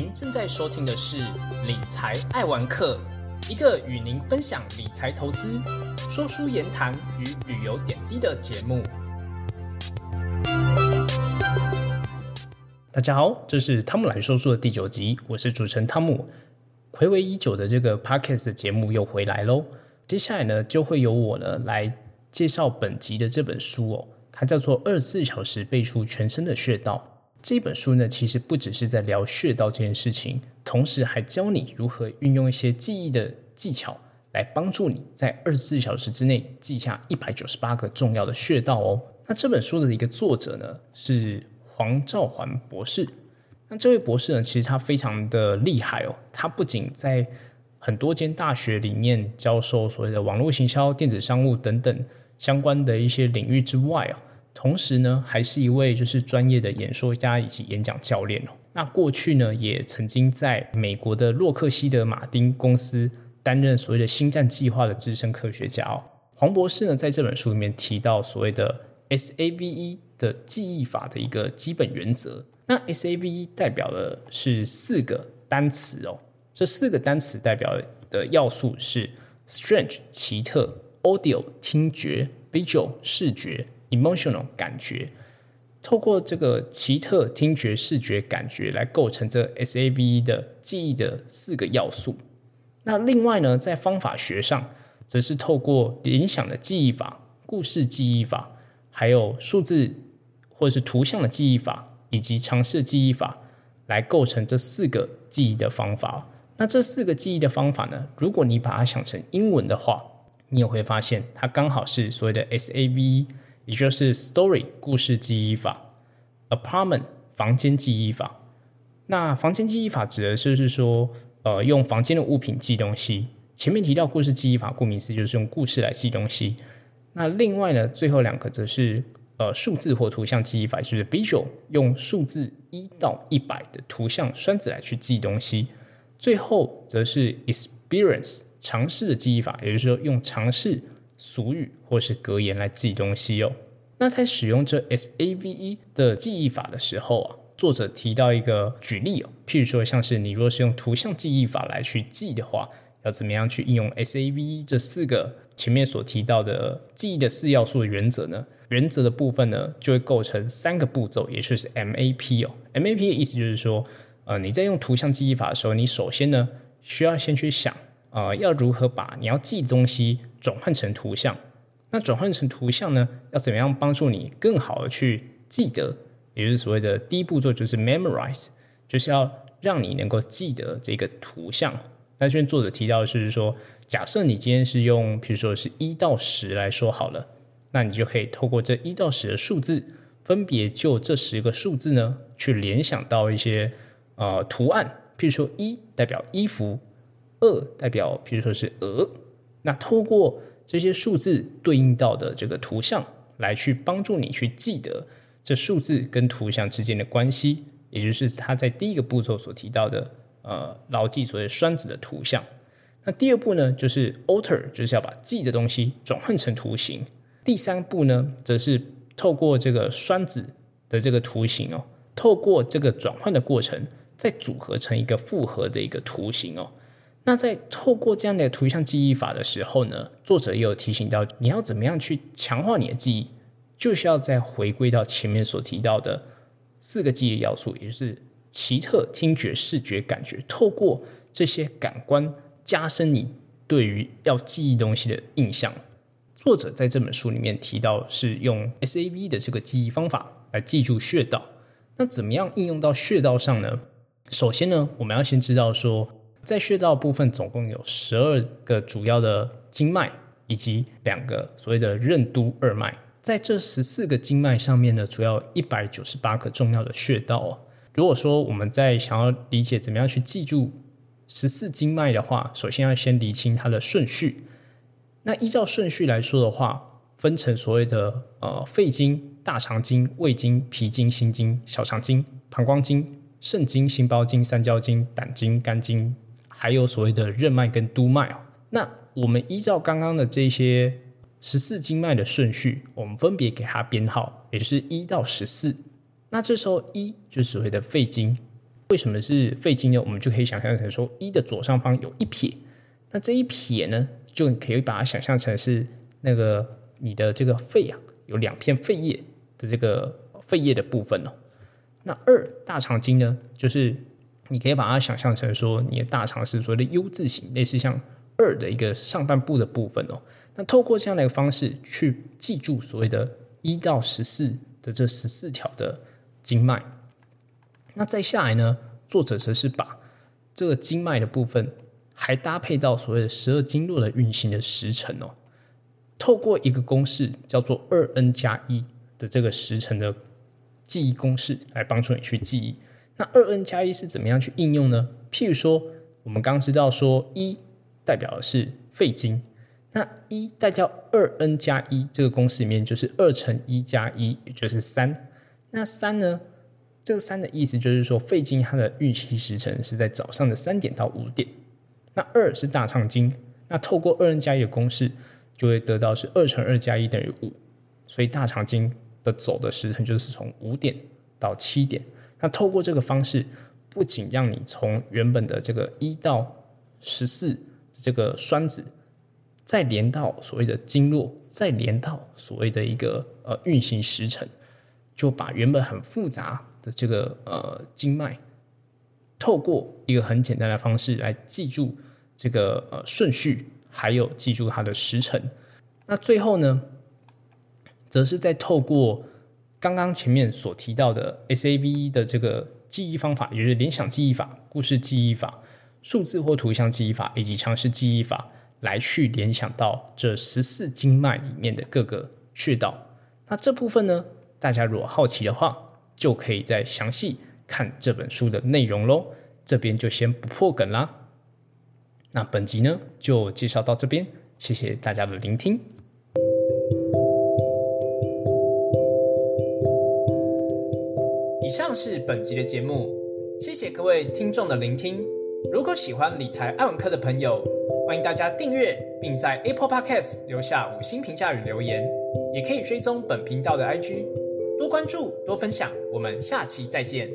您正在收听的是《理财爱玩客》，一个与您分享理财投资、说书言谈与旅游点滴的节目。大家好，这是汤姆来说书的第九集，我是主持人汤姆。回味已久的这个 podcast 节目又回来喽。接下来呢，就会由我呢来介绍本集的这本书哦，它叫做《二十四小时背出全身的穴道》。这本书呢，其实不只是在聊穴道这件事情，同时还教你如何运用一些记忆的技巧，来帮助你在二十四小时之内记下一百九十八个重要的穴道哦。那这本书的一个作者呢，是黄兆环博士。那这位博士呢，其实他非常的厉害哦。他不仅在很多间大学里面教授所谓的网络行销、电子商务等等相关的一些领域之外哦。同时呢，还是一位就是专业的演说家以及演讲教练哦。那过去呢，也曾经在美国的洛克希德马丁公司担任所谓的星战计划的资深科学家哦。黄博士呢，在这本书里面提到所谓的 SAVE 的记忆法的一个基本原则。那 SAVE 代表的是四个单词哦。这四个单词代表的要素是 Strange 奇特、Audio 听觉、Visual 视觉。Emotional 感觉，透过这个奇特听觉、视觉感觉来构成这 SAVE 的记忆的四个要素。那另外呢，在方法学上，则是透过联想的记忆法、故事记忆法，还有数字或者是图像的记忆法，以及尝试记忆法，来构成这四个记忆的方法。那这四个记忆的方法呢，如果你把它想成英文的话，你也会发现它刚好是所谓的 SAVE。也就是 story 故事记忆法，apartment 房间记忆法。那房间记忆法指的就是说，呃，用房间的物品记东西。前面提到故事记忆法，顾名思义就是用故事来记东西。那另外呢，最后两个则是呃数字或图像记忆法，就是 visual 用数字一到一百的图像栓子来去记东西。最后则是 experience 尝试的记忆法，也就是说用尝试。俗语或是格言来记东西哦。那在使用这 SAVE 的记忆法的时候啊，作者提到一个举例哦，譬如说像是你若是用图像记忆法来去记的话，要怎么样去应用 SAVE 这四个前面所提到的记忆的四要素的原则呢？原则的部分呢，就会构成三个步骤，也就是 MAP 哦。MAP 的意思就是说，呃，你在用图像记忆法的时候，你首先呢需要先去想。呃，要如何把你要记的东西转换成图像？那转换成图像呢？要怎么样帮助你更好的去记得？也就是所谓的第一步骤就是 memorize，就是要让你能够记得这个图像。那这边作者提到的是说，假设你今天是用，比如说是一到十来说好了，那你就可以透过这一到十的数字，分别就这十个数字呢，去联想到一些呃图案，譬如说一代表衣服。二代表，比如说是鹅，那透过这些数字对应到的这个图像，来去帮助你去记得这数字跟图像之间的关系，也就是他在第一个步骤所提到的，呃，牢记所谓栓子的图像。那第二步呢，就是 alter，就是要把记的东西转换成图形。第三步呢，则是透过这个栓子的这个图形哦，透过这个转换的过程，再组合成一个复合的一个图形哦。那在透过这样的图像记忆法的时候呢，作者也有提醒到，你要怎么样去强化你的记忆，就是要再回归到前面所提到的四个记忆要素，也就是奇特、听觉、视觉、感觉，透过这些感官加深你对于要记忆东西的印象。作者在这本书里面提到，是用 SAV 的这个记忆方法来记住穴道。那怎么样应用到穴道上呢？首先呢，我们要先知道说。在穴道部分，总共有十二个主要的经脉，以及两个所谓的任督二脉。在这十四个经脉上面呢，主要一百九十八个重要的穴道哦。如果说我们在想要理解怎么样去记住十四经脉的话，首先要先理清它的顺序。那依照顺序来说的话，分成所谓的呃肺经、大肠经、胃经、脾经、心经、小肠经、膀胱经、肾经、心包经、三焦经、胆经、肝经。还有所谓的任脉跟督脉，那我们依照刚刚的这些十四经脉的顺序，我们分别给它编号，也就是一到十四。那这时候一就是所谓的肺经，为什么是肺经呢？我们就可以想象成说，一的左上方有一撇，那这一撇呢，就可以把它想象成是那个你的这个肺啊，有两片肺叶的这个肺叶的部分哦。那二大肠经呢，就是你可以把它想象成说，你的大肠是所谓的 U 字形，类似像二的一个上半部的部分哦。那透过这样的一个方式去记住所谓的一到十四的这十四条的经脉。那再下来呢，作者则是把这个经脉的部分还搭配到所谓的十二经络的运行的时辰哦。透过一个公式叫做二 n 加一的这个时辰的记忆公式来帮助你去记忆。那二 n 加一是怎么样去应用呢？譬如说，我们刚知道说一代表的是肺经。那一代表二 n 加一这个公式里面就是二乘一加一，也就是三。那三呢？这个三的意思就是说，肺经它的运行时辰是在早上的三点到五点。那二是大肠经，那透过二 n 加一的公式，就会得到是二乘二加一等于五。所以大肠经的走的时辰就是从五点到七点。那透过这个方式，不仅让你从原本的这个一到十四这个栓子。再连到所谓的经络，再连到所谓的一个呃运行时辰，就把原本很复杂的这个呃经脉，透过一个很简单的方式来记住这个呃顺序，还有记住它的时辰。那最后呢，则是在透过刚刚前面所提到的 SAV 的这个记忆方法，也就是联想记忆法、故事记忆法、数字或图像记忆法以及常识记忆法。来去联想到这十四经脉里面的各个穴道，那这部分呢，大家如果好奇的话，就可以再详细看这本书的内容喽。这边就先不破梗啦。那本集呢就介绍到这边，谢谢大家的聆听。以上是本集的节目，谢谢各位听众的聆听。如果喜欢理财爱文科的朋友，欢迎大家订阅，并在 Apple Podcast 留下五星评价与留言，也可以追踪本频道的 IG，多关注多分享。我们下期再见。